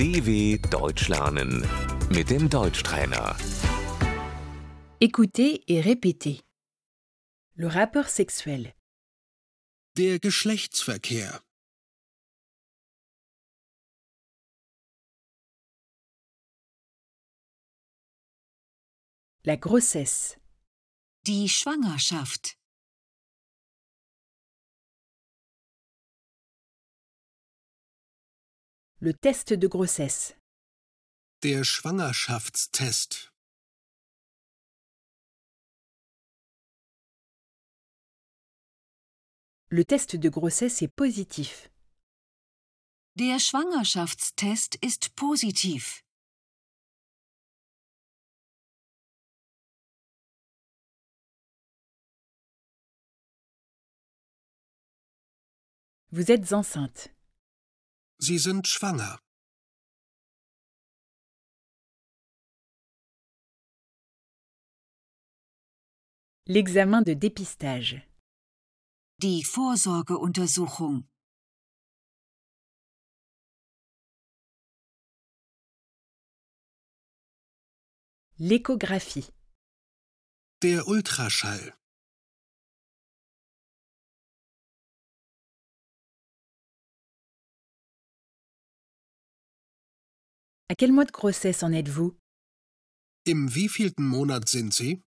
DW Deutsch lernen mit dem Deutschtrainer. Écoutez et répétez. Le rapport sexuel, Der Geschlechtsverkehr. la grossesse, Die Schwangerschaft. Le test de grossesse, Der Schwangerschaftstest. le test de grossesse est positif. Der Schwangerschaftstest ist positiv. Vous êtes enceinte. Sie sind schwanger. L'examen de dépistage, Die Vorsorgeuntersuchung. l'échographie, Der Ultraschall. À quel mois de grossesse en êtes-vous? Im wievielten Monat sind Sie?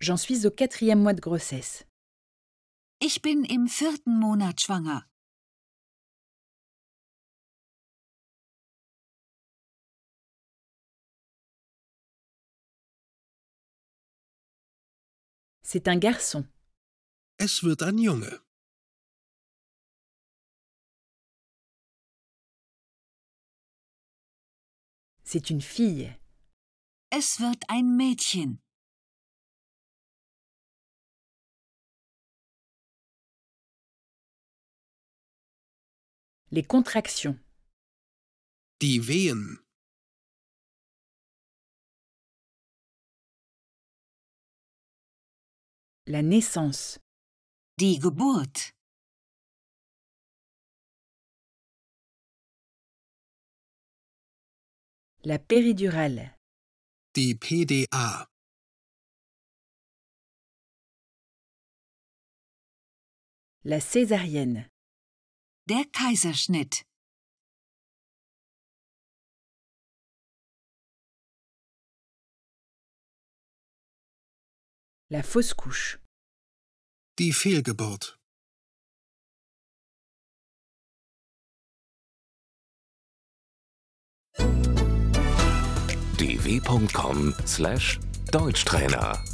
J'en suis au quatrième mois de grossesse. Ich bin im vierten Monat schwanger. C'est un garçon. Es wird ein Junge. C'est une fille. Es wird ein Mädchen. Les contractions, Die Wehen. La naissance, Die Geburt. la péridurale, Die PDA. la césarienne, Der Kaiserschnitt. la fausse couche, Die Fehlgeburt. dw.com/deutschtrainer